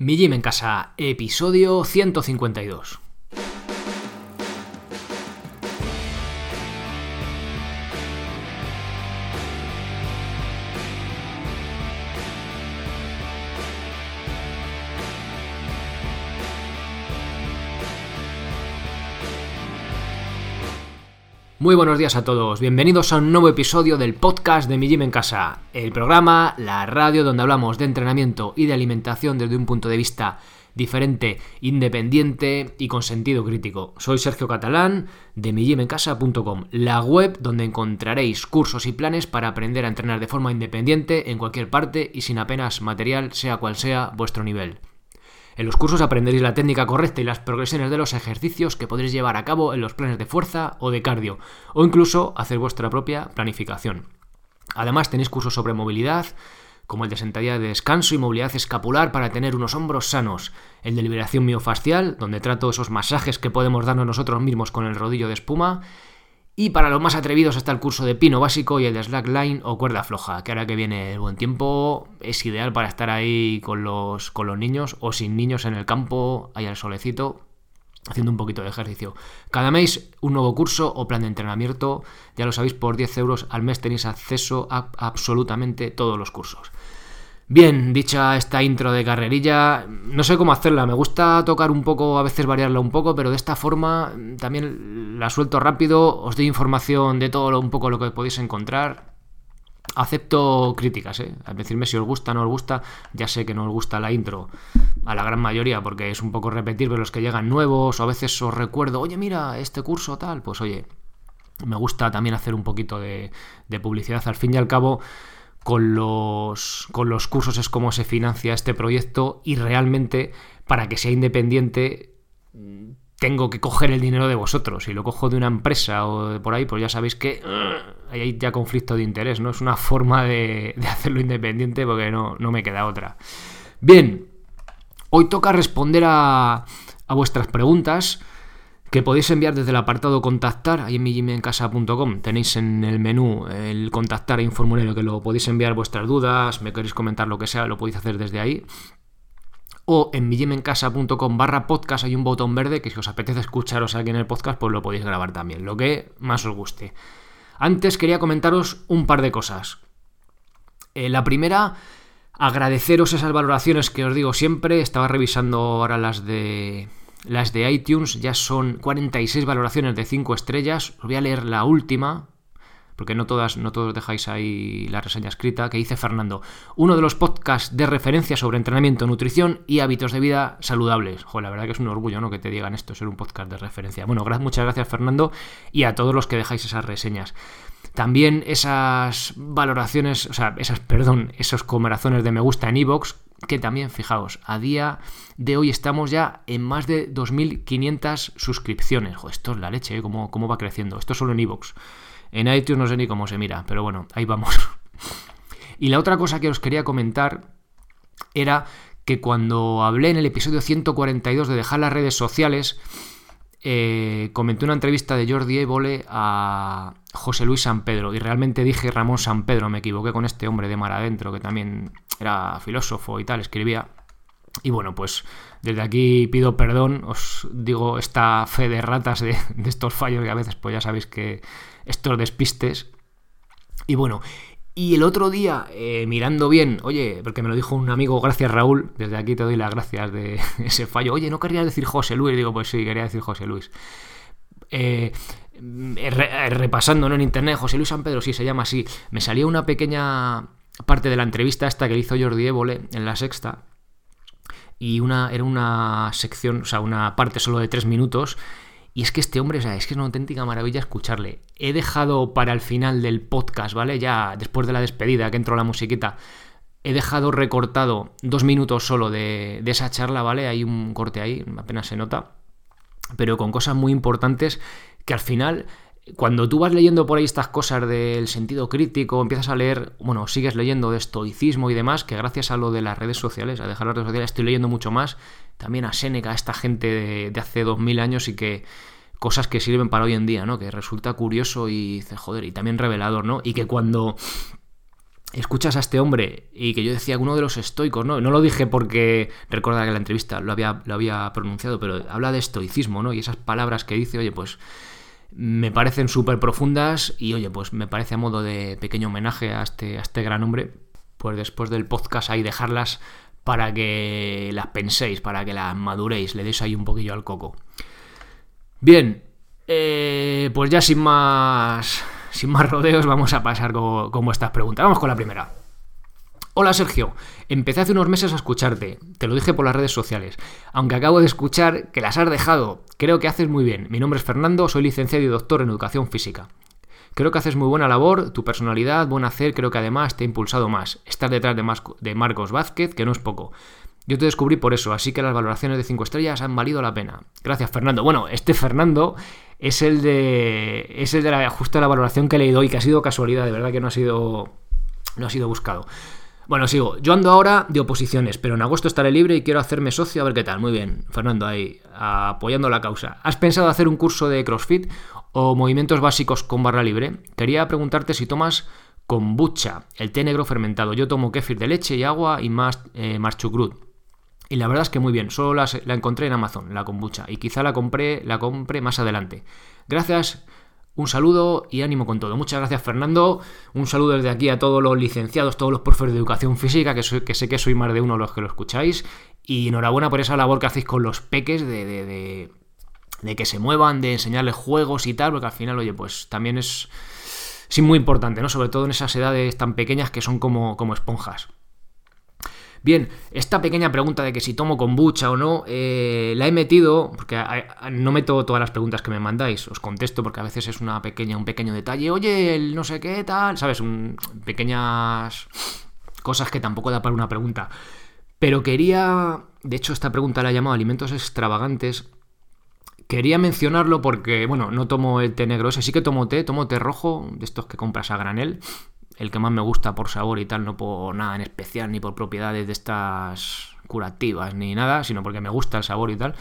Mi Gym en Casa, episodio 152. Muy buenos días a todos, bienvenidos a un nuevo episodio del podcast de Mi Gym en Casa, el programa, la radio donde hablamos de entrenamiento y de alimentación desde un punto de vista diferente, independiente y con sentido crítico. Soy Sergio Catalán de migymencasa.com, la web donde encontraréis cursos y planes para aprender a entrenar de forma independiente en cualquier parte y sin apenas material, sea cual sea vuestro nivel. En los cursos aprenderéis la técnica correcta y las progresiones de los ejercicios que podréis llevar a cabo en los planes de fuerza o de cardio, o incluso hacer vuestra propia planificación. Además tenéis cursos sobre movilidad, como el de sentadilla de descanso y movilidad escapular para tener unos hombros sanos, el de liberación miofascial, donde trato esos masajes que podemos darnos nosotros mismos con el rodillo de espuma, y para los más atrevidos está el curso de pino básico y el de slackline o cuerda floja, que ahora que viene el buen tiempo es ideal para estar ahí con los, con los niños o sin niños en el campo, ahí al solecito, haciendo un poquito de ejercicio. Cada mes un nuevo curso o plan de entrenamiento, ya lo sabéis, por 10 euros al mes tenéis acceso a absolutamente todos los cursos. Bien, dicha esta intro de carrerilla, no sé cómo hacerla, me gusta tocar un poco, a veces variarla un poco, pero de esta forma también la suelto rápido, os doy información de todo lo, un poco lo que podéis encontrar. Acepto críticas, ¿eh? Decirme si os gusta o no os gusta, ya sé que no os gusta la intro, a la gran mayoría, porque es un poco repetir, los que llegan nuevos, o a veces os recuerdo, oye, mira, este curso tal, pues oye, me gusta también hacer un poquito de, de publicidad, al fin y al cabo con los, con los cursos es como se financia este proyecto y realmente para que sea independiente tengo que coger el dinero de vosotros. Si lo cojo de una empresa o de por ahí, pues ya sabéis que uh, hay ya conflicto de interés, ¿no? Es una forma de, de hacerlo independiente porque no, no, me queda otra. Bien, hoy toca responder a, a vuestras preguntas que podéis enviar desde el apartado contactar, ahí en migimencasa.com tenéis en el menú el contactar, hay un formulario que lo podéis enviar vuestras dudas, me queréis comentar lo que sea, lo podéis hacer desde ahí. O en migimencasa.com barra podcast hay un botón verde que si os apetece escucharos aquí en el podcast, pues lo podéis grabar también, lo que más os guste. Antes quería comentaros un par de cosas. Eh, la primera, agradeceros esas valoraciones que os digo siempre, estaba revisando ahora las de las de iTunes ya son 46 valoraciones de 5 estrellas. Os voy a leer la última, porque no todas, no todos dejáis ahí la reseña escrita, que dice Fernando. Uno de los podcasts de referencia sobre entrenamiento, nutrición y hábitos de vida saludables. Joder, la verdad que es un orgullo, ¿no? Que te digan esto, ser un podcast de referencia. Bueno, muchas gracias, Fernando, y a todos los que dejáis esas reseñas. También esas valoraciones, o sea, esas, perdón, esos corazones de me gusta en iVoox, que también, fijaos, a día de hoy estamos ya en más de 2.500 suscripciones. Joder, esto es la leche, ¿eh? ¿Cómo, ¿Cómo, va creciendo? Esto solo en iVoox. En iTunes no sé ni cómo se mira, pero bueno, ahí vamos. y la otra cosa que os quería comentar era que cuando hablé en el episodio 142 de dejar las redes sociales, eh, comenté una entrevista de Jordi Évole a José Luis San Pedro y realmente dije Ramón San Pedro, me equivoqué con este hombre de mar adentro que también era filósofo y tal, escribía. Y bueno, pues desde aquí pido perdón, os digo esta fe de ratas de, estos fallos que a veces pues ya sabéis que estos despistes. Y bueno, y el otro día, eh, mirando bien, oye, porque me lo dijo un amigo, gracias Raúl, desde aquí te doy las gracias de ese fallo. Oye, no quería decir José Luis, digo, pues sí, quería decir José Luis. Eh, re, repasando ¿no? en internet, José Luis San Pedro, sí, se llama así. Me salió una pequeña parte de la entrevista esta que hizo Jordi Évole en la sexta. Y una, era una sección, o sea, una parte solo de tres minutos y es que este hombre, o sea, es que es una auténtica maravilla escucharle. He dejado para el final del podcast, ¿vale? Ya después de la despedida, que entró la musiquita, he dejado recortado dos minutos solo de, de esa charla, ¿vale? Hay un corte ahí, apenas se nota. Pero con cosas muy importantes que al final cuando tú vas leyendo por ahí estas cosas del sentido crítico, empiezas a leer, bueno, sigues leyendo de estoicismo y demás, que gracias a lo de las redes sociales, a dejar las redes sociales, estoy leyendo mucho más, también a Séneca, a esta gente de, de hace 2000 años y que cosas que sirven para hoy en día, ¿no? Que resulta curioso y joder, y también revelador, ¿no? Y que cuando escuchas a este hombre y que yo decía uno de los estoicos, ¿no? No lo dije porque recuerda que la entrevista lo había, lo había pronunciado, pero habla de estoicismo, ¿no? Y esas palabras que dice, oye, pues me parecen súper profundas y oye, pues me parece a modo de pequeño homenaje a este, a este gran hombre, pues después del podcast ahí dejarlas para que las penséis, para que las maduréis, le deis ahí un poquillo al coco. Bien, eh, pues ya sin más, sin más rodeos vamos a pasar con, con vuestras preguntas. Vamos con la primera. Hola Sergio, empecé hace unos meses a escucharte, te lo dije por las redes sociales, aunque acabo de escuchar que las has dejado, creo que haces muy bien. Mi nombre es Fernando, soy licenciado y doctor en educación física. Creo que haces muy buena labor, tu personalidad, buen hacer, creo que además te ha impulsado más. Estás detrás de, de Marcos Vázquez, que no es poco. Yo te descubrí por eso, así que las valoraciones de 5 estrellas han valido la pena. Gracias, Fernando. Bueno, este Fernando es el de. es el de la justa la valoración que he leído y que ha sido casualidad, de verdad que no ha sido. no ha sido buscado. Bueno, sigo. Yo ando ahora de oposiciones, pero en agosto estaré libre y quiero hacerme socio a ver qué tal. Muy bien, Fernando, ahí, apoyando la causa. ¿Has pensado hacer un curso de CrossFit o movimientos básicos con barra libre? Quería preguntarte si tomas kombucha, el té negro fermentado. Yo tomo kéfir de leche y agua y más eh, marchucrut. Y la verdad es que muy bien, solo la, la encontré en Amazon, la kombucha, y quizá la compré, la compré más adelante. Gracias un saludo y ánimo con todo. Muchas gracias Fernando. Un saludo desde aquí a todos los licenciados, todos los profesores de educación física, que, sé que soy más de uno los que lo escucháis. Y enhorabuena por esa labor que hacéis con los peques de, de, de, que se muevan, de enseñarles juegos y tal, porque al final, oye, pues también es, es muy importante, ¿no? Sobre todo en esas edades tan pequeñas que son como, como esponjas. Bien, esta pequeña pregunta de que si tomo kombucha o no, eh, la he metido, porque no meto todas las preguntas que me mandáis, os contesto porque a veces es una pequeña, un pequeño detalle, oye, el no sé qué tal, ¿sabes? pequeñas cosas que tampoco da para una pregunta. Pero quería, de hecho esta pregunta la he llamado alimentos extravagantes, Quería mencionarlo porque, bueno, no tomo el té negro ese, sí que tomo té, tomo té rojo, de estos que compras a granel, el que más me gusta por sabor y tal, no por nada en especial, ni por propiedades de estas curativas, ni nada, sino porque me gusta el sabor y tal.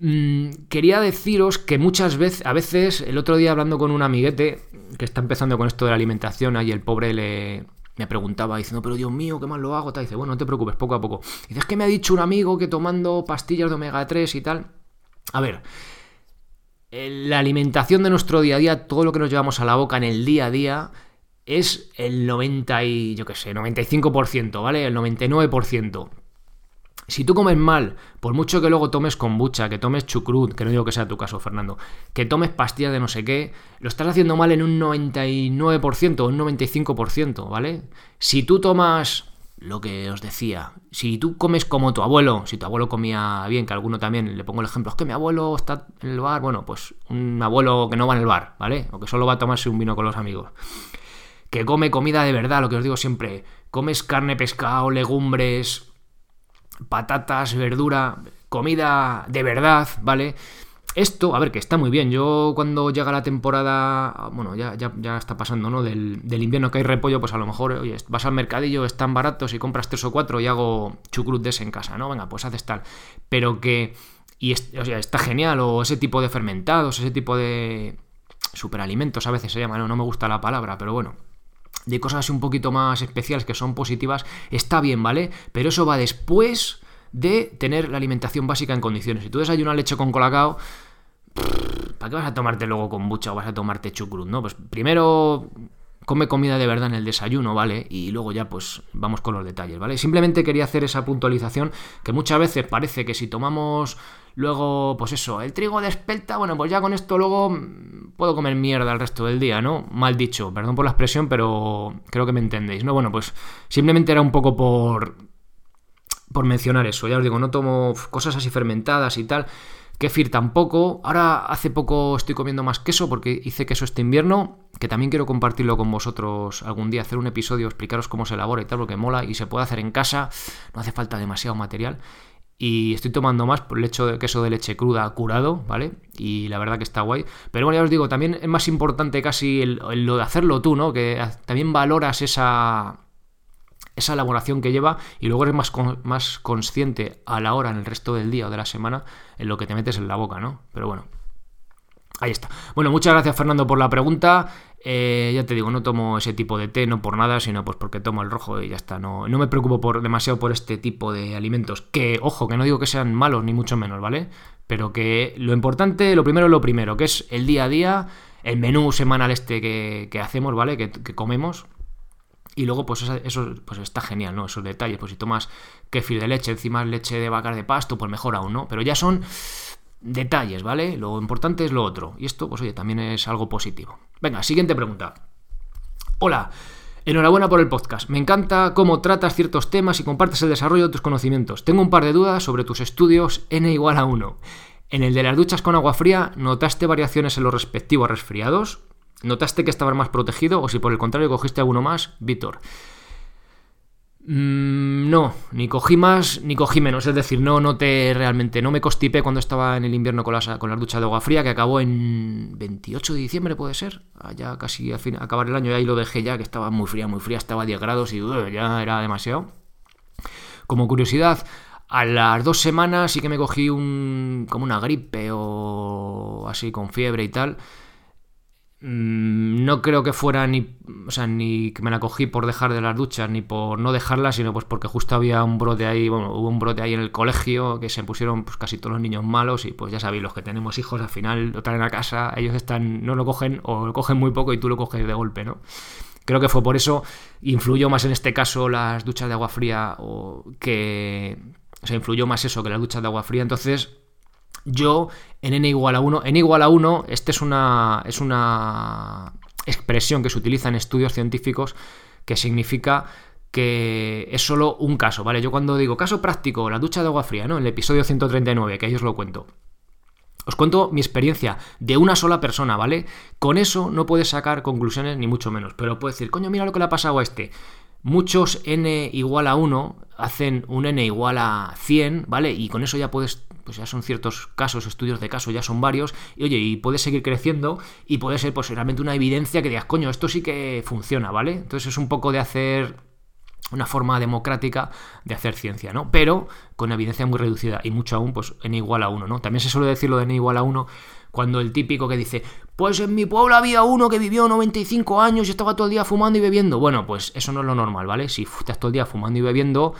Mm, quería deciros que muchas veces, a veces, el otro día hablando con un amiguete que está empezando con esto de la alimentación, ahí el pobre le, me preguntaba diciendo, pero Dios mío, ¿qué más lo hago? Tal. Dice, bueno, no te preocupes, poco a poco. Dice, es que me ha dicho un amigo que tomando pastillas de omega 3 y tal. A ver, la alimentación de nuestro día a día, todo lo que nos llevamos a la boca en el día a día, es el 90 y, yo qué sé, 95%, ¿vale? El 99%. Si tú comes mal, por mucho que luego tomes kombucha, que tomes chucrut, que no digo que sea tu caso, Fernando, que tomes pastillas de no sé qué, lo estás haciendo mal en un 99% o un 95%, ¿vale? Si tú tomas lo que os decía, si tú comes como tu abuelo, si tu abuelo comía bien, que alguno también, le pongo el ejemplo, es que mi abuelo está en el bar, bueno, pues un abuelo que no va en el bar, ¿vale? O que solo va a tomarse un vino con los amigos que come comida de verdad, lo que os digo siempre, comes carne, pescado, legumbres, patatas, verdura, comida de verdad, ¿vale? Esto, a ver, que está muy bien. Yo cuando llega la temporada, bueno, ya, ya, está pasando, ¿no? Del, invierno que hay repollo, pues a lo mejor, oye, vas al mercadillo, están baratos y compras tres o cuatro y hago chucrut de ese en casa, ¿no? Venga, pues haces tal. Pero que, y o sea, está genial, o ese tipo de fermentados, ese tipo de superalimentos a veces se llama, ¿no? No me gusta la palabra, pero bueno, de cosas un poquito más especiales que son positivas, está bien, ¿vale? Pero eso va después de tener la alimentación básica en condiciones. Si tú desayunas leche con colacao, ¿para qué vas a tomarte luego kombucha o vas a tomarte chucrut, no? Pues primero come comida de verdad en el desayuno, ¿vale? Y luego ya pues vamos con los detalles, ¿vale? Simplemente quería hacer esa puntualización que muchas veces parece que si tomamos luego, pues eso, el trigo de espelta, bueno, pues ya con esto luego mm, puedo comer mierda el resto del día, ¿no? Mal dicho, perdón por la expresión, pero creo que me entendéis, ¿no? Bueno, pues simplemente era un poco por por mencionar eso, ya os digo, no tomo cosas así fermentadas y tal. Kefir tampoco. Ahora hace poco estoy comiendo más queso porque hice queso este invierno, que también quiero compartirlo con vosotros algún día, hacer un episodio, explicaros cómo se elabora y tal, porque mola y se puede hacer en casa, no hace falta demasiado material. Y estoy tomando más por el hecho de queso de leche cruda curado, ¿vale? Y la verdad que está guay. Pero bueno, ya os digo, también es más importante casi lo de hacerlo tú, ¿no? Que también valoras esa, esa elaboración que lleva y luego eres más, más consciente a la hora en el resto del día o de la semana en lo que te metes en la boca, ¿no? Pero bueno, ahí está. Bueno, muchas gracias Fernando por la pregunta. Eh, ya te digo, no tomo ese tipo de té, no por nada, sino pues porque tomo el rojo y ya está. No, no me preocupo por, demasiado por este tipo de alimentos. Que, ojo, que no digo que sean malos, ni mucho menos, ¿vale? Pero que lo importante, lo primero es lo primero, que es el día a día, el menú semanal este que, hacemos, ¿vale? Que, comemos. Y luego, pues eso, pues está genial, ¿no? Esos detalles. Pues si tomas kefir de leche, encima leche de vaca de pasto, pues mejor aún, ¿no? Pero ya son detalles, ¿vale? Lo importante es lo otro. Y esto, pues oye, también es algo positivo. Venga, siguiente pregunta. Hola, enhorabuena por el podcast. Me encanta cómo tratas ciertos temas y compartes el desarrollo de tus conocimientos. Tengo un par de dudas sobre tus estudios n igual a 1. En el de las duchas con agua fría, ¿notaste variaciones en los respectivos resfriados? ¿Notaste que estabas más protegido o si por el contrario cogiste alguno más? Víctor. Mm, no, ni cogí más ni cogí menos. Es decir, no noté realmente, no me constipé cuando estaba en el invierno con las, con las duchas de agua fría, que acabó en 28 de diciembre, puede ser. Ya casi al fin, acabar el año, y ahí lo dejé ya, que estaba muy fría, muy fría, estaba a 10 grados y ya era demasiado. Como curiosidad, a las dos semanas sí que me cogí un, como una gripe o así con fiebre y tal. Mm, no creo que fuera ni, o sea, ni que me la cogí por dejar de las duchas, ni por no dejarlas, sino pues porque justo había un brote ahí, bueno, hubo un brote ahí en el colegio que se pusieron pues casi todos los niños malos y pues ya sabéis, los que tenemos hijos al final lo traen a casa, ellos están, no lo cogen o lo cogen muy poco y tú lo coges de golpe, ¿no? Creo que fue por eso, influyó más en este caso las duchas de agua fría o que, o sea, influyó más eso que las duchas de agua fría, entonces yo en n igual a 1, n igual a 1, esta es una, es una expresión que se utiliza en estudios científicos que significa que es solo un caso, ¿vale? Yo cuando digo caso práctico, la ducha de agua fría, ¿no? En el episodio 139, que ahí os lo cuento. Os cuento mi experiencia de una sola persona, ¿vale? Con eso no puedes sacar conclusiones ni mucho menos, pero puedes decir, coño, mira lo que le ha pasado a este. Muchos n igual a 1 hacen un n igual a 100, ¿vale? Y con eso ya puedes pues ya son ciertos casos, estudios de caso, ya son varios, y oye, y puede seguir creciendo y puede ser pues realmente una evidencia que digas, coño, esto sí que funciona, ¿vale? Entonces es un poco de hacer una forma democrática de hacer ciencia, ¿no? Pero con evidencia muy reducida y mucho aún, pues n igual a 1, ¿no? También se suele decir lo de n igual a 1 cuando el típico que dice, pues en mi pueblo había uno que vivió 95 años y estaba todo el día fumando y bebiendo. Bueno, pues eso no es lo normal, ¿vale? Si estás todo el día fumando y bebiendo,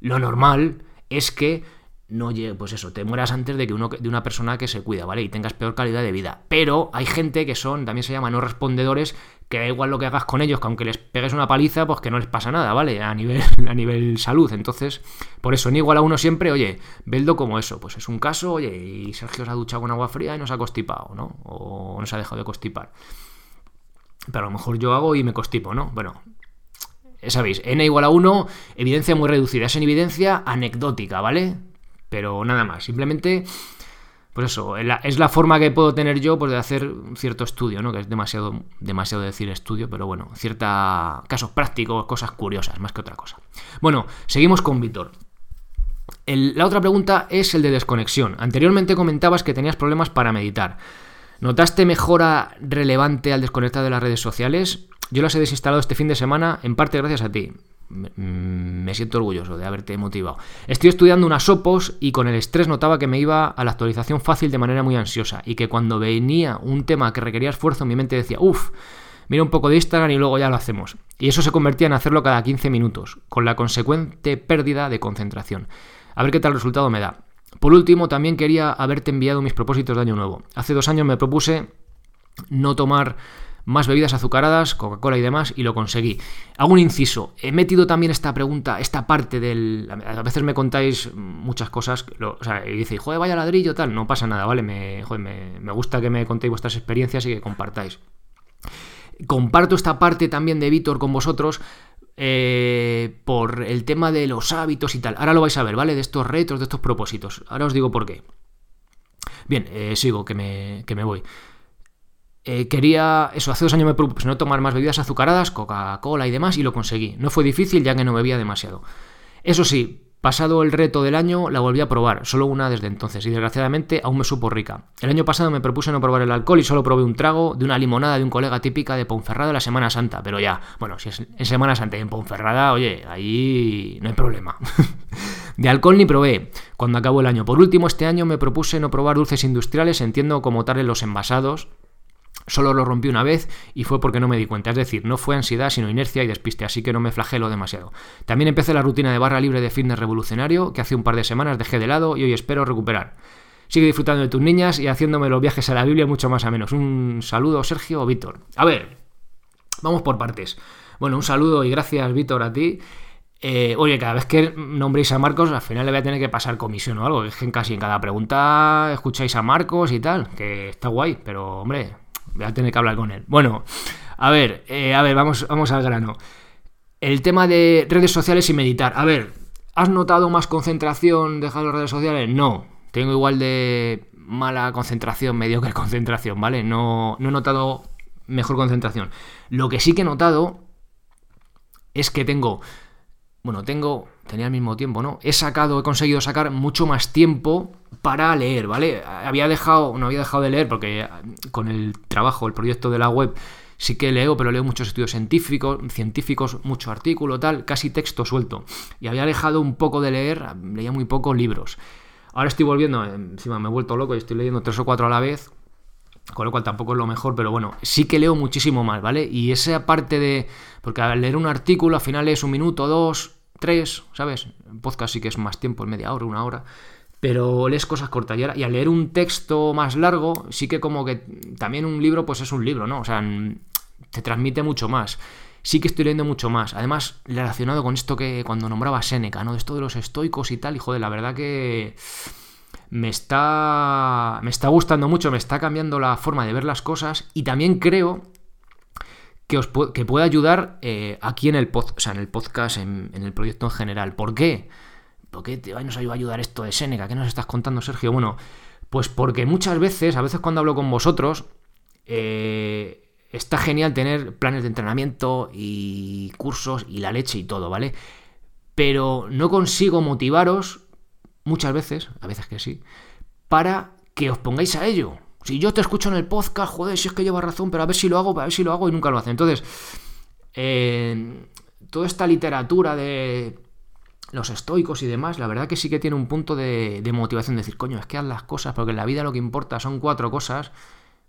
lo normal es que no llegue, pues eso, te mueras antes de que uno de una persona que se cuida, ¿vale? Y tengas peor calidad de vida. Pero hay gente que son, también se llama no respondedores, que da igual lo que hagas con ellos, que aunque les pegues una paliza, pues que no les pasa nada, ¿vale? A nivel, a nivel salud. Entonces, por eso, ni igual a uno siempre, oye, veldo como eso, pues es un caso, oye, y Sergio se ha duchado con agua fría y no se ha constipado, ¿no? O no se ha dejado de constipar. Pero a lo mejor yo hago y me constipo, ¿no? Bueno, sabéis, n igual a 1, evidencia muy reducida, es en evidencia anecdótica, ¿vale? Pero nada más, simplemente, pues eso, es la forma que puedo tener yo pues, de hacer un cierto estudio, ¿no? Que es demasiado, demasiado decir estudio, pero bueno, cierta casos prácticos, cosas curiosas, más que otra cosa. Bueno, seguimos con Víctor. la otra pregunta es el de desconexión. Anteriormente comentabas que tenías problemas para meditar. ¿Notaste mejora relevante al desconectar de las redes sociales? Yo las he desinstalado este fin de semana, en parte gracias a ti. Mm, me siento orgulloso de haberte motivado. Estoy estudiando unas opos y con el estrés notaba que me iba a la actualización fácil de manera muy ansiosa y que cuando venía un tema que requería esfuerzo mi mente decía, uff, mira un poco de Instagram y luego ya lo hacemos. Y eso se convertía en hacerlo cada 15 minutos, con la consecuente pérdida de concentración. A ver qué tal resultado me da. Por último, también quería haberte enviado mis propósitos de año nuevo. Hace dos años me propuse no tomar más bebidas azucaradas, Coca-Cola y demás, y lo conseguí. Hago un inciso. He metido también esta pregunta, esta parte del... A veces me contáis muchas cosas, o sea, y dice, joder, vaya ladrillo, tal. No pasa nada, ¿vale? Me, me, gusta que me contéis vuestras experiencias y que compartáis. Comparto esta parte también de Víctor con vosotros eh, por el tema de los hábitos y tal. Ahora lo vais a ver, ¿vale? De estos retos, de estos propósitos. Ahora os digo por qué. Bien, eh, sigo, que me, que me voy. Eh, quería, eso, hace dos años me propuse no tomar más bebidas azucaradas, Coca-Cola y demás, y lo conseguí. No fue difícil ya que no bebía demasiado. Eso sí, pasado el reto del año, la volví a probar, solo una desde entonces, y desgraciadamente aún me supo rica. El año pasado me propuse no probar el alcohol y solo probé un trago de una limonada de un colega típica de Ponferrada la Semana Santa, pero ya, bueno, si es en Semana Santa y en Ponferrada, oye, ahí no hay problema. de alcohol ni probé cuando acabó el año. Por último, este año me propuse no probar dulces industriales, entiendo como tal en los envasados, Solo lo rompí una vez y fue porque no me di cuenta. Es decir, no fue ansiedad, sino inercia y despiste, así que no me flagelo demasiado. También empecé la rutina de barra libre de fitness revolucionario, que hace un par de semanas dejé de lado y hoy espero recuperar. Sigue disfrutando de tus niñas y haciéndome los viajes a la Biblia mucho más a menos. Un saludo, Sergio o Víctor. A ver, vamos por partes. Bueno, un saludo y gracias, Víctor, a ti. Eh, oye, cada vez que nombréis a Marcos, al final le voy a tener que pasar comisión o algo. Es que casi en cada pregunta escucháis a Marcos y tal, que está guay, pero hombre, voy a tener que hablar con él. Bueno, a ver, eh, a ver, vamos, vamos al grano. El tema de redes sociales y meditar. A ver, ¿has notado más concentración dejando las redes sociales? No. Tengo igual de mala concentración, mediocre concentración, ¿vale? No, no he notado mejor concentración. Lo que sí que he notado es que tengo bueno, tengo, tenía el mismo tiempo, ¿no? He sacado, he conseguido sacar mucho más tiempo para leer, ¿vale? Había dejado, no había dejado de leer porque con el trabajo, el proyecto de la web, sí que leo, pero leo muchos estudios científicos, científicos, mucho artículo, tal, casi texto suelto. Y había dejado un poco de leer, leía muy pocos libros. Ahora estoy volviendo, encima me he vuelto loco y estoy leyendo tres o cuatro a la vez, con lo cual tampoco es lo mejor, pero bueno, sí que leo muchísimo más, ¿vale? Y esa parte de. Porque al leer un artículo, al final es un minuto, dos, tres, ¿sabes? En podcast sí que es más tiempo, es media hora, una hora. Pero lees cosas cortas. Y, al leer un texto más largo, sí que como que también un libro, pues es un libro, ¿no? O sea, te transmite mucho más. Sí que estoy leyendo mucho más. Además, relacionado con esto que cuando nombraba Séneca, ¿no? De esto de los estoicos y tal, y joder, la verdad que me está, me está gustando mucho, me está cambiando la forma de ver las cosas y también creo que, os que puede ayudar eh, aquí en el, pod, o sea, en el podcast, en, el proyecto en general. ¿Por qué? ¿Por qué te, nos ayuda a ayudar esto de Seneca? ¿Qué nos estás contando, Sergio? Bueno, pues porque muchas veces, a veces cuando hablo con vosotros, eh, está genial tener planes de entrenamiento y cursos y la leche y todo, ¿vale? Pero no consigo motivaros muchas veces, a veces que sí, para que os pongáis a ello. Si yo te escucho en el podcast, joder, si es que lleva razón, pero a ver si lo hago, a ver si lo hago y nunca lo hace. Entonces, eh, toda esta literatura de los estoicos y demás, la verdad que sí que tiene un punto de, motivación, de decir, coño, es que haz las cosas, porque en la vida lo que importa son cuatro cosas.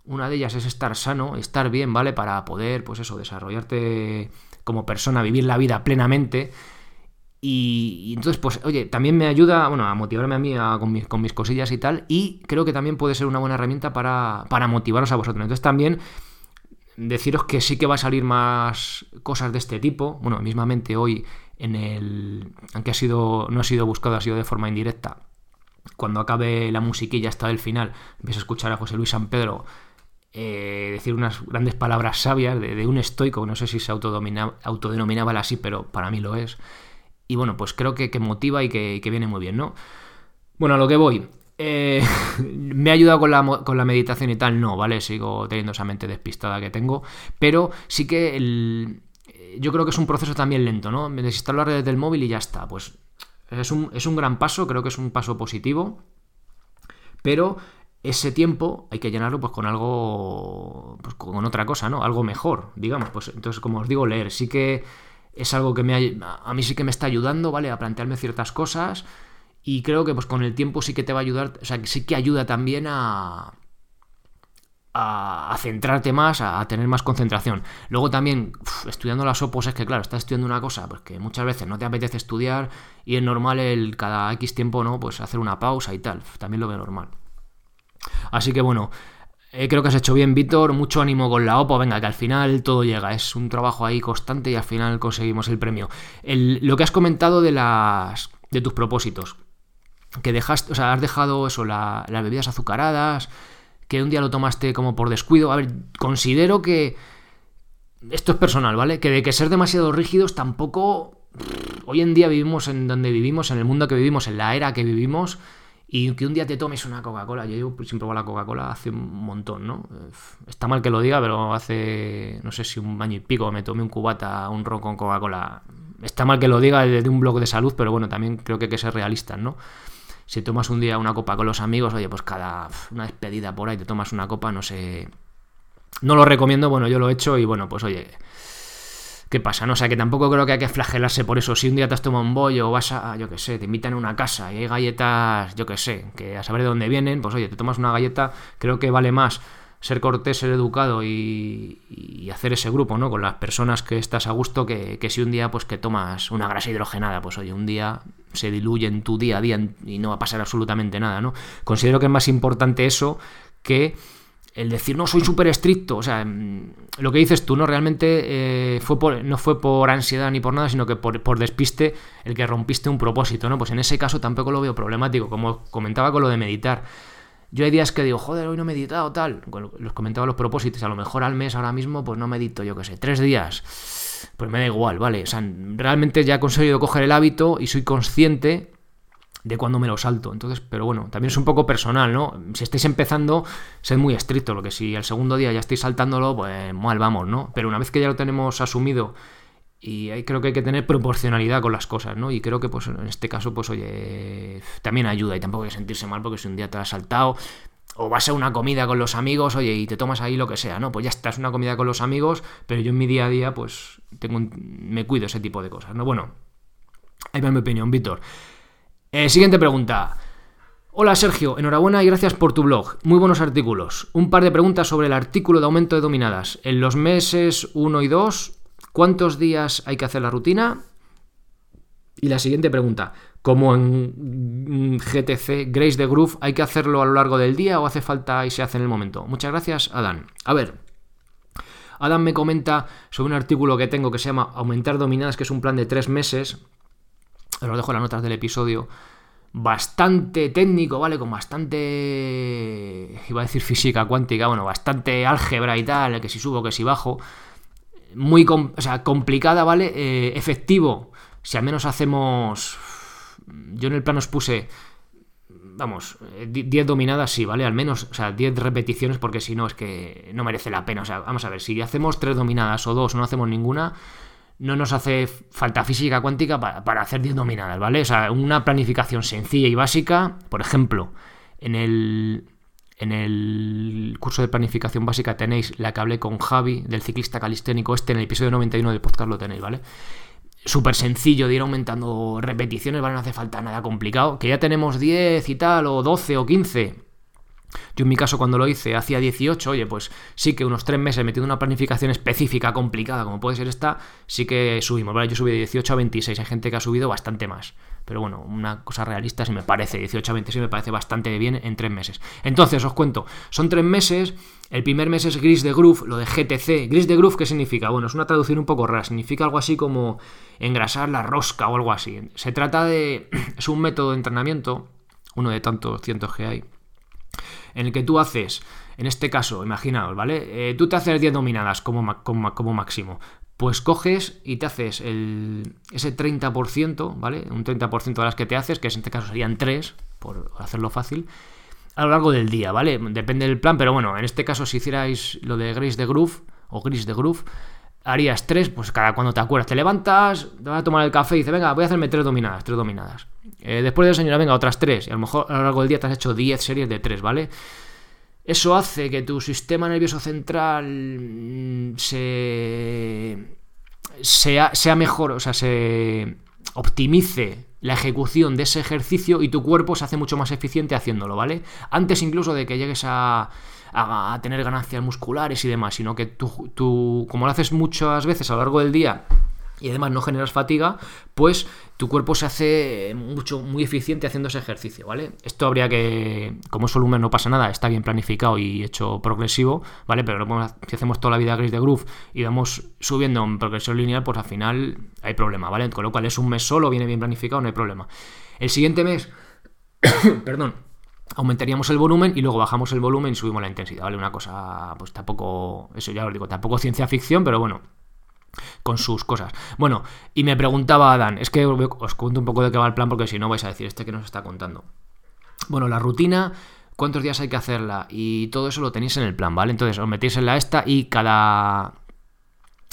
Una de ellas es estar sano, estar bien, ¿vale? Para poder, pues eso, desarrollarte como persona, vivir la vida plenamente. Y, entonces, pues, oye, también me ayuda, bueno, a motivarme a mí con, mis, cosillas y tal. Y creo que también puede ser una buena herramienta para, para motivaros a vosotros. Entonces, también deciros que sí que va a salir más cosas de este tipo. Bueno, mismamente hoy en el. Aunque ha sido. no ha sido buscado, ha sido de forma indirecta. Cuando acabe la musiquilla hasta el final, empiezo a escuchar a José Luis San Pedro eh, decir unas grandes palabras sabias de, de, un estoico, no sé si se autodenominaba así, pero para mí lo es. Y bueno, pues creo que, motiva y que, viene muy bien, ¿no? Bueno, a lo que voy. Eh, ¿Me ha ayudado con la, con la, meditación y tal? No, ¿vale? Sigo teniendo esa mente despistada que tengo. Pero sí que el, yo creo que es un proceso también lento, ¿no? Me desinstalo las redes del móvil y ya está. Pues es un, es un gran paso, creo que es un paso positivo. Pero ese tiempo hay que llenarlo pues con algo, pues con otra cosa, ¿no? Algo mejor, digamos. Pues entonces, como os digo, leer. Sí que es algo que me a mí sí que me está ayudando, ¿vale? A plantearme ciertas cosas y creo que pues con el tiempo sí que te va a ayudar, o sea, sí que ayuda también a, a, centrarte más, a, tener más concentración. Luego también, estudiando las opos, es que claro, estás estudiando una cosa, pues muchas veces no te apetece estudiar y es normal el cada X tiempo, ¿no? Pues hacer una pausa y tal, también lo veo normal. Así que bueno, eh, creo que has hecho bien, Víctor. Mucho ánimo con la OPO. Venga, que al final todo llega. Es un trabajo ahí constante y al final conseguimos el premio. lo que has comentado de las. de tus propósitos. Que dejaste. O sea, has dejado eso, las bebidas azucaradas. Que un día lo tomaste como por descuido. A ver, considero que. Esto es personal, ¿vale? Que de que ser demasiado rígidos tampoco. Hoy en día vivimos en donde vivimos, en el mundo que vivimos, en la era que vivimos y que un día te tomes una Coca-Cola. Yo llevo sin probar la Coca-Cola hace un montón, ¿no? Está mal que lo diga, pero hace, no sé si un año y pico me tomé un cubata, un ron con Coca-Cola. Está mal que lo diga desde un blog de salud, pero bueno, también creo que hay que ser realistas, ¿no? Si tomas un día una copa con los amigos, oye, pues cada una despedida por ahí te tomas una copa, no sé. No lo recomiendo, bueno, yo lo he hecho y bueno, pues oye, ¿Qué pasa? No, o sea, que tampoco creo que hay que flagelarse por eso. Si un día te has tomado un bollo o vas a, yo qué sé, te invitan a una casa y hay galletas, yo qué sé, que a saber de dónde vienen, pues oye, te tomas una galleta, creo que vale más ser cortés, ser educado y, hacer ese grupo, ¿no? Con las personas que estás a gusto, que, si un día, pues que tomas una grasa hidrogenada, pues oye, un día se diluye en tu día a día y no va a pasar absolutamente nada, ¿no? Considero que es más importante eso que el decir, no, soy súper estricto, o sea, mm, lo que dices tú, ¿no? Realmente eh, fue no fue por ansiedad ni por nada, sino que por, por, despiste el que rompiste un propósito, ¿no? Pues en ese caso tampoco lo veo problemático, como comentaba con lo de meditar. Yo hay días que digo, joder, hoy no he meditado, tal. Los comentaba los propósitos, a lo mejor al mes ahora mismo, pues no medito, yo qué sé, tres días. Pues me da igual, ¿vale? O sea, realmente ya he conseguido coger el hábito y soy consciente de cuando me lo salto. Entonces, pero bueno, también es un poco personal, ¿no? Si estáis empezando, sed muy estricto, lo que si el segundo día ya estáis saltándolo, pues mal vamos, ¿no? Pero una vez que ya lo tenemos asumido y ahí creo que hay que tener proporcionalidad con las cosas, ¿no? Y creo que pues en este caso, pues oye, también ayuda y tampoco hay que sentirse mal porque si un día te has saltado o vas a una comida con los amigos, oye, y te tomas ahí lo que sea, ¿no? Pues ya estás una comida con los amigos, pero yo en mi día a día, pues tengo me cuido ese tipo de cosas, ¿no? Bueno, ahí va mi opinión, Víctor. Eh, siguiente pregunta. Hola Sergio, enhorabuena y gracias por tu blog. Muy buenos artículos. Un par de preguntas sobre el artículo de aumento de dominadas. En los meses 1 y 2 ¿Cuántos días hay que hacer la rutina? Y la siguiente pregunta, como en GTC Grace de Groove, ¿hay que hacerlo a lo largo del día o hace falta y se hace en el momento? Muchas gracias, Adán. A ver, Adán me comenta sobre un artículo que tengo que se llama Aumentar Dominadas, que es un plan de tres meses. Os dejo en las notas del episodio. Bastante técnico, ¿vale? Con bastante. iba a decir física cuántica, bueno, bastante álgebra y tal, que si subo, que si bajo muy complicada, ¿vale? Eh, efectivo, si al menos hacemos... Yo en el plan os puse, vamos, 10 eh, dominadas sí, ¿vale? Al menos, o sea, 10 repeticiones porque si no es que no merece la pena. O sea, vamos a ver, si hacemos 3 dominadas o 2 o no hacemos ninguna, no nos hace falta física cuántica para, hacer 10 dominadas, ¿vale? O sea, una planificación sencilla y básica, por ejemplo, en el en el curso de planificación básica tenéis la que hablé con Javi del ciclista calisténico este en el episodio 91 del podcast lo tenéis, ¿vale? Súper sencillo de ir aumentando repeticiones, ¿vale? No hace falta nada complicado. Que ya tenemos 10 y tal, o 12 o 15 yo en mi caso cuando lo hice hacía 18, oye, pues sí que unos 3 meses metiendo una planificación específica, complicada, como puede ser esta, sí que subimos. Yo subí de 18 a 26, hay gente que ha subido bastante más. Pero bueno, una cosa realista sí me parece, 18 a 26 me parece bastante bien en 3 meses. Entonces, os cuento, son 3 meses, el primer mes es Gris de Groove, lo de GTC. Gris de Groove, ¿qué significa? Bueno, es una traducción un poco rara, significa algo así como engrasar la rosca o algo así. Se trata de... es un método de entrenamiento, uno de tantos cientos que hay en el que tú haces, en este caso, imaginaos, ¿vale? Eh, tú te haces 10 dominadas como, como, máximo. Pues coges y te haces el, ese 30%, ¿vale? Un 30% de las que te haces, que en este caso serían 3, por hacerlo fácil, a lo largo del día, ¿vale? Depende del plan, pero bueno, en este caso si hicierais lo de Grace de Groove o Gris de Groove, harías 3, pues cada cuando te acuerdas, te levantas, te vas a tomar el café y dices, venga, voy a hacerme 3 dominadas, 3 dominadas. Eh, después de señora, venga, otras 3. Y a lo mejor a lo largo del día te has hecho 10 series de 3, ¿vale? Eso hace que tu sistema nervioso central mm, se, sea, sea mejor, o sea, se optimice la ejecución de ese ejercicio y tu cuerpo se hace mucho más eficiente haciéndolo, ¿vale? Antes incluso de que llegues a, a, tener ganancias musculares y demás, sino que tú, tú, como lo haces muchas veces a lo largo del día y además no generas fatiga, pues tu cuerpo se hace mucho, muy eficiente haciendo ese ejercicio, ¿vale? Esto habría que, como es volumen no pasa nada, está bien planificado y hecho progresivo, ¿vale? Pero si hacemos toda la vida gris de groove y vamos subiendo en progresión lineal, pues al final hay problema, ¿vale? Con lo cual es un mes solo, viene bien planificado, no hay problema. El siguiente mes, perdón, aumentaríamos el volumen y luego bajamos el volumen y subimos la intensidad, ¿vale? Una cosa, pues tampoco, eso ya os digo, tampoco ciencia ficción, pero bueno, con sus cosas. Bueno, y me preguntaba Adán, es que os cuento un poco de qué va el plan porque si no vais a decir este que nos está contando. Bueno, la rutina, cuántos días hay que hacerla y todo eso lo tenéis en el plan, ¿vale? Entonces os metéis en la esta y cada...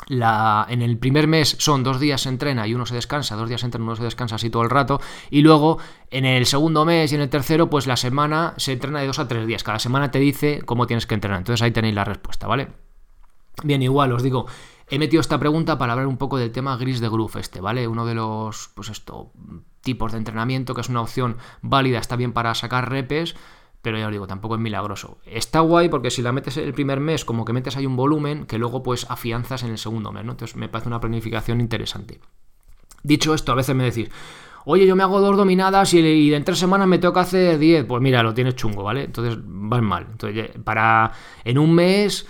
En el primer mes son dos días se entrena y uno se descansa, dos días se entrena, uno se descansa así todo el rato, y luego en el segundo mes y en el tercero, pues la semana se entrena de dos a tres días, cada semana te dice cómo tienes que entrenar, entonces ahí tenéis la respuesta, ¿vale? Bien, igual os digo, He metido esta pregunta para hablar un poco del tema gris de groove este, ¿vale? Uno de los, pues esto, tipos de entrenamiento que es una opción válida, está bien para sacar repes, pero ya os digo, tampoco es milagroso. Está guay porque si la metes el primer mes, como que metes ahí un volumen que luego pues afianzas en el segundo mes. Entonces me parece una planificación interesante. Dicho esto, a veces me decís, oye, yo me hago dos dominadas y, en tres semanas me toca hacer diez. Pues mira, lo tienes chungo, ¿vale? Entonces vas mal. Entonces, para en un mes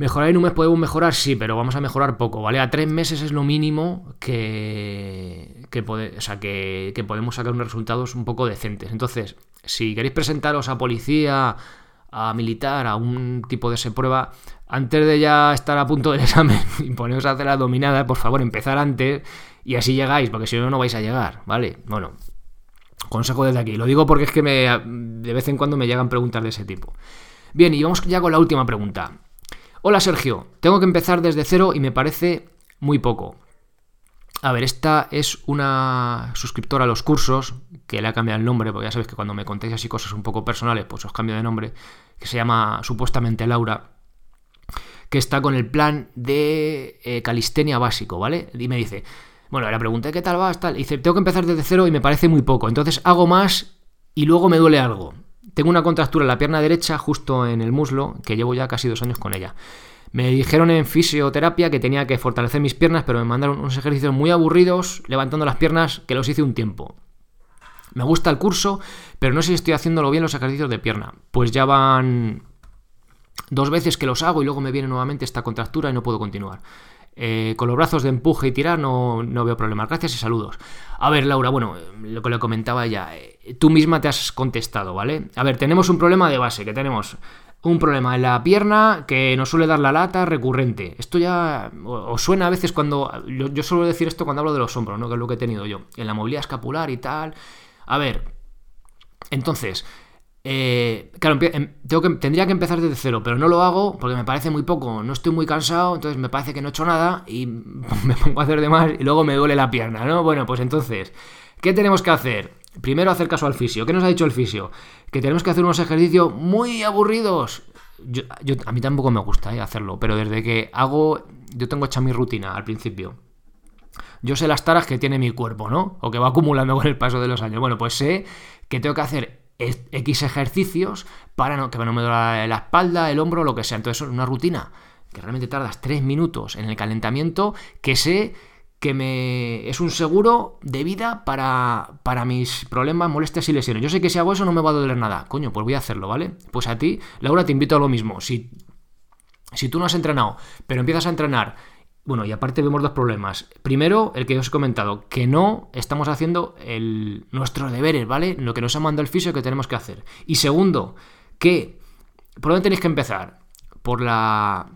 Mejorar en un mes podemos mejorar, sí, pero vamos a mejorar poco, ¿vale? A tres meses es lo mínimo que, que, o sea, que, que podemos sacar unos resultados un poco decentes. Entonces, si queréis presentaros a policía, a militar, a un tipo de ese prueba, antes de ya estar a punto del examen y poneros a hacer la dominada, por favor, empezar antes y así llegáis, porque si no, no vais a llegar, ¿vale? Bueno, consejo desde aquí. Lo digo porque es que me, de vez en cuando me llegan preguntas de ese tipo. Bien, y vamos ya con la última pregunta. Hola Sergio, tengo que empezar desde cero y me parece muy poco. A ver, esta es una suscriptora a los cursos, que le ha cambiado el nombre, porque ya sabéis que cuando me contéis así cosas un poco personales, pues os cambio de nombre, que se llama supuestamente Laura, que está con el plan de eh, calistenia básico, ¿vale? Y me dice, bueno, le pregunté qué tal vas, tal, y dice, tengo que empezar desde cero y me parece muy poco, entonces hago más y luego me duele algo. Tengo una contractura en la pierna derecha, justo en el muslo, que llevo ya casi dos años con ella. Me dijeron en fisioterapia que tenía que fortalecer mis piernas, pero me mandaron unos ejercicios muy aburridos, levantando las piernas, que los hice un tiempo. Me gusta el curso, pero no sé si estoy haciéndolo bien los ejercicios de pierna. Pues ya van dos veces que los hago y luego me viene nuevamente esta contractura y no puedo continuar. Eh, con los brazos de empuje y tirar no, no, veo problemas. Gracias y saludos. A ver, Laura, bueno, lo que le comentaba ya, eh, tú misma te has contestado, ¿vale? A ver, tenemos un problema de base, que tenemos un problema en la pierna que nos suele dar la lata recurrente. Esto ya os suena a veces cuando... Yo suelo decir esto cuando hablo de los hombros, ¿no? Que es lo que he tenido yo. En la movilidad escapular y tal. A ver, entonces, eh, claro, em, tengo que, tendría que empezar desde cero, pero no lo hago porque me parece muy poco, no estoy muy cansado, entonces me parece que no he hecho nada y me pongo a hacer de más y luego me duele la pierna, ¿no? Bueno, pues entonces, ¿qué tenemos que hacer? Primero hacer caso al fisio. ¿Qué nos ha dicho el fisio? Que tenemos que hacer unos ejercicios muy aburridos. Yo, a mí tampoco me gusta eh, hacerlo, pero desde que hago, yo tengo hecha mi rutina al principio. Yo sé las taras que tiene mi cuerpo, ¿no? O que va acumulando con el paso de los años. Bueno, pues sé que tengo que hacer X ejercicios para no, que no me duela la espalda, el hombro, lo que sea. Entonces, es una rutina que realmente tardas tres minutos en el calentamiento, que sé que me es un seguro de vida para, para mis problemas, molestias y lesiones. Yo sé que si hago eso no me va a doler nada. Coño, pues voy a hacerlo, ¿vale? Pues a ti, Laura, te invito a lo mismo. Si, si tú no has entrenado, pero empiezas a entrenar bueno, y aparte vemos dos problemas. Primero, el que os he comentado, que no estamos haciendo el, nuestros deberes, ¿vale? Lo que nos ha mandado el fisio que tenemos que hacer. Y segundo, que, ¿por dónde tenéis que empezar? Por la,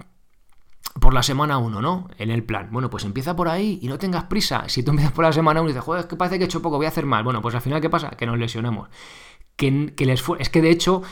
por la semana 1, ¿no? En el plan. Bueno, pues empieza por ahí y no tengas prisa. Si tú empiezas por la semana 1 y dices, joder, es que parece que he hecho poco, voy a hacer mal. Bueno, pues al final, ¿qué pasa? Que nos lesionamos. Que, que es que de hecho,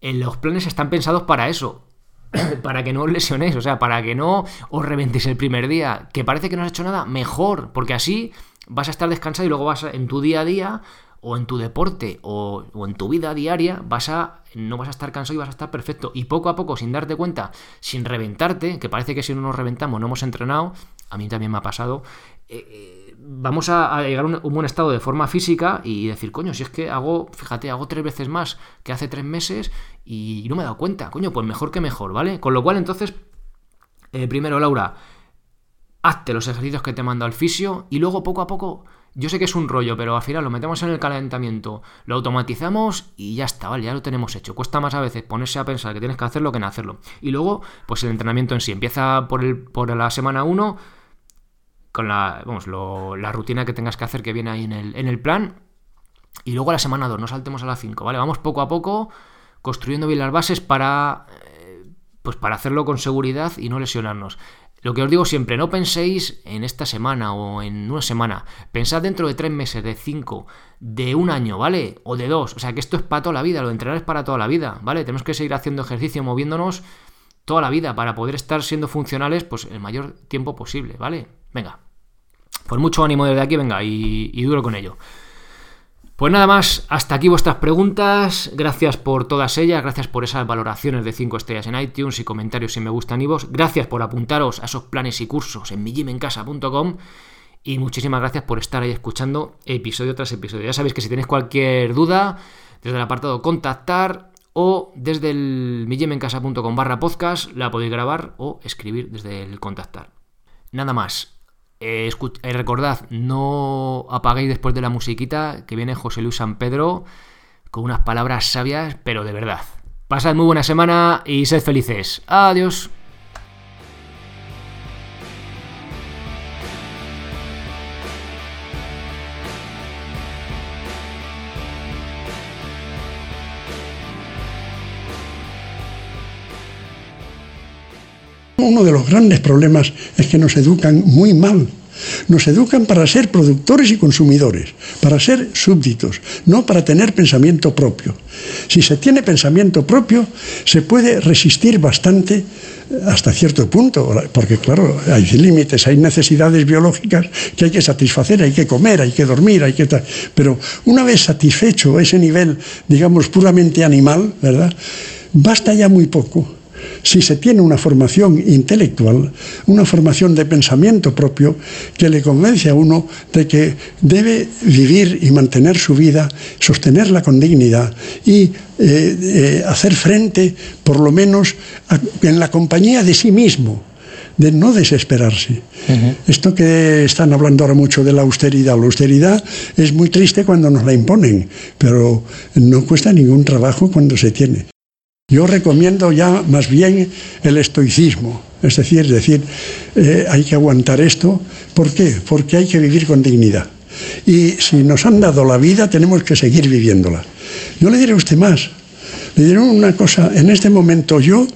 los planes están pensados para eso. para que no os lesionéis, o sea, para que no os reventéis el primer día, que parece que no has hecho nada, mejor, porque así vas a estar descansado y luego vas a, en tu día a día o en tu deporte o, en tu vida diaria vas a no vas a estar cansado y vas a estar perfecto. Y poco a poco sin darte cuenta sin reventarte que parece que si no nos reventamos no hemos entrenado a mí también me ha pasado eh, eh, vamos a, llegar a un, buen estado de forma física y decir, coño, si es que hago, fíjate, hago tres veces más que hace tres meses y no me he dado cuenta, coño, pues mejor que mejor, ¿vale? Con lo cual, entonces, eh, primero, Laura, hazte los ejercicios que te mando al fisio y luego poco a poco, yo sé que es un rollo, pero al final lo metemos en el calentamiento, lo automatizamos y ya está, ¿vale? Ya lo tenemos hecho. Cuesta más a veces ponerse a pensar que tienes que hacerlo que en hacerlo. Y luego, pues el entrenamiento en sí, empieza por, el, por la semana 1 con la, vamos, la rutina que tengas que hacer que viene ahí en el, en el plan. Y luego a la semana 2, no saltemos a la 5, ¿vale? Vamos poco a poco construyendo bien las bases para, eh, pues para hacerlo con seguridad y no lesionarnos. Lo que os digo siempre, no penséis en esta semana o en una semana. Pensad dentro de tres meses, de cinco, de un año, ¿vale? O de dos. O sea que esto es para toda la vida, lo de entrenar es para toda la vida, ¿vale? Tenemos que seguir haciendo ejercicio, moviéndonos toda la vida para poder estar siendo funcionales pues el mayor tiempo posible, ¿vale? Venga. Pues mucho ánimo desde aquí, venga, y, duro con ello. Pues nada más, hasta aquí vuestras preguntas. Gracias por todas ellas, gracias por esas valoraciones de 5 estrellas en iTunes y comentarios si me gustan y vos. Gracias por apuntaros a esos planes y cursos en millimencasa.com. Y muchísimas gracias por estar ahí escuchando episodio tras episodio. Ya sabéis que si tenéis cualquier duda, desde el apartado contactar o desde el millimencasa.com barra podcast la podéis grabar o escribir desde el contactar. Nada más. Eh, eh, recordad, no apaguéis después de la musiquita que viene José Luis San Pedro con unas palabras sabias, pero de verdad. Pasad muy buena semana y sed felices. Adiós. Uno de los grandes problemas es que nos educan muy mal. Nos educan para ser productores y consumidores, para ser súbditos, no para tener pensamiento propio. Si se tiene pensamiento propio, se puede resistir bastante hasta cierto punto, porque claro, hay límites, hay necesidades biológicas que hay que satisfacer, hay que comer, hay que dormir, hay que... Pero una vez satisfecho ese nivel, digamos, puramente animal, ¿verdad? Basta ya muy poco si se tiene una formación intelectual, una formación de pensamiento propio que le convence a uno de que debe vivir y mantener su vida, sostenerla con dignidad y eh, eh, hacer frente, por lo menos, en la compañía de sí mismo de no desesperarse. Esto que están hablando ahora mucho de la austeridad, la austeridad es muy triste cuando nos la imponen, pero no cuesta ningún trabajo cuando se tiene. Yo recomiendo ya más bien el estoicismo, es decir, decir, eh, hay que aguantar esto. ¿Por qué? Porque hay que vivir con dignidad. Y si nos han dado la vida, tenemos que seguir viviéndola. Yo le diré a usted más. Le diré una cosa, en este momento yo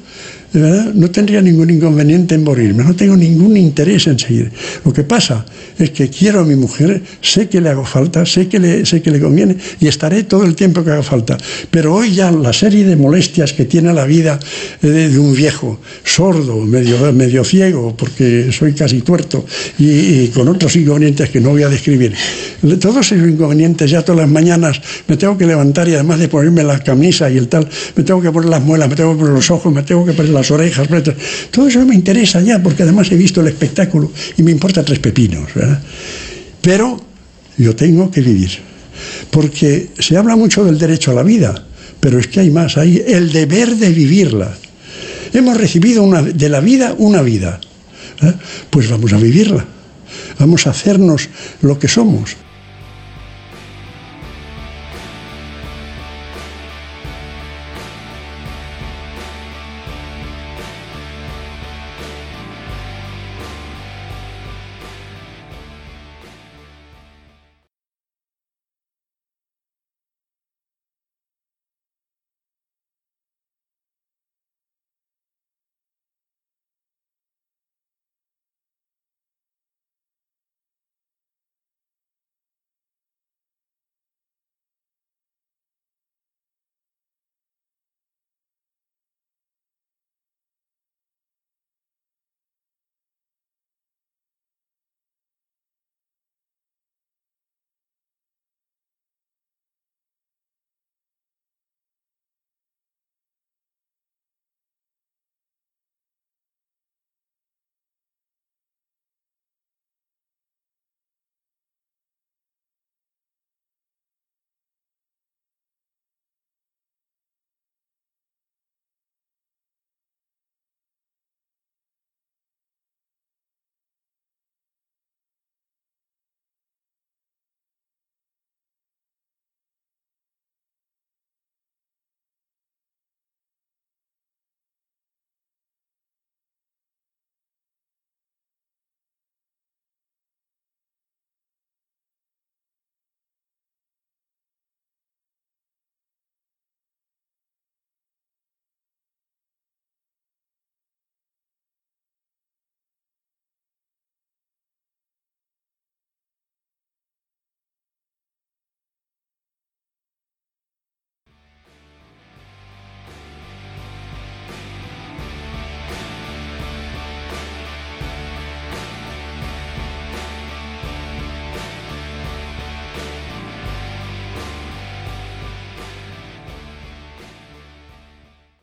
no tendría ningún inconveniente en morirme, no tengo ningún interés en seguir. Lo que pasa es que quiero a mi mujer, sé que le hago falta, sé que le, sé que le conviene y estaré todo el tiempo que haga falta. Pero hoy ya la serie de molestias que tiene la vida eh, de, un viejo, sordo, medio, medio ciego, porque soy casi tuerto, y, con otros inconvenientes que no voy a describir. Todos esos inconvenientes ya todas las mañanas me tengo que levantar y además de ponerme la camisa y el tal, me tengo que poner las muelas, me tengo que poner los ojos, me tengo que poner las orejas, todo eso me interesa ya, porque además he visto el espectáculo y me importa tres pepinos, Pero yo tengo que vivir, porque se habla mucho del derecho a la vida, pero es que hay más, hay el deber de vivirla. Hemos recibido una, de la vida una vida, pues vamos a vivirla, vamos a hacernos lo que somos.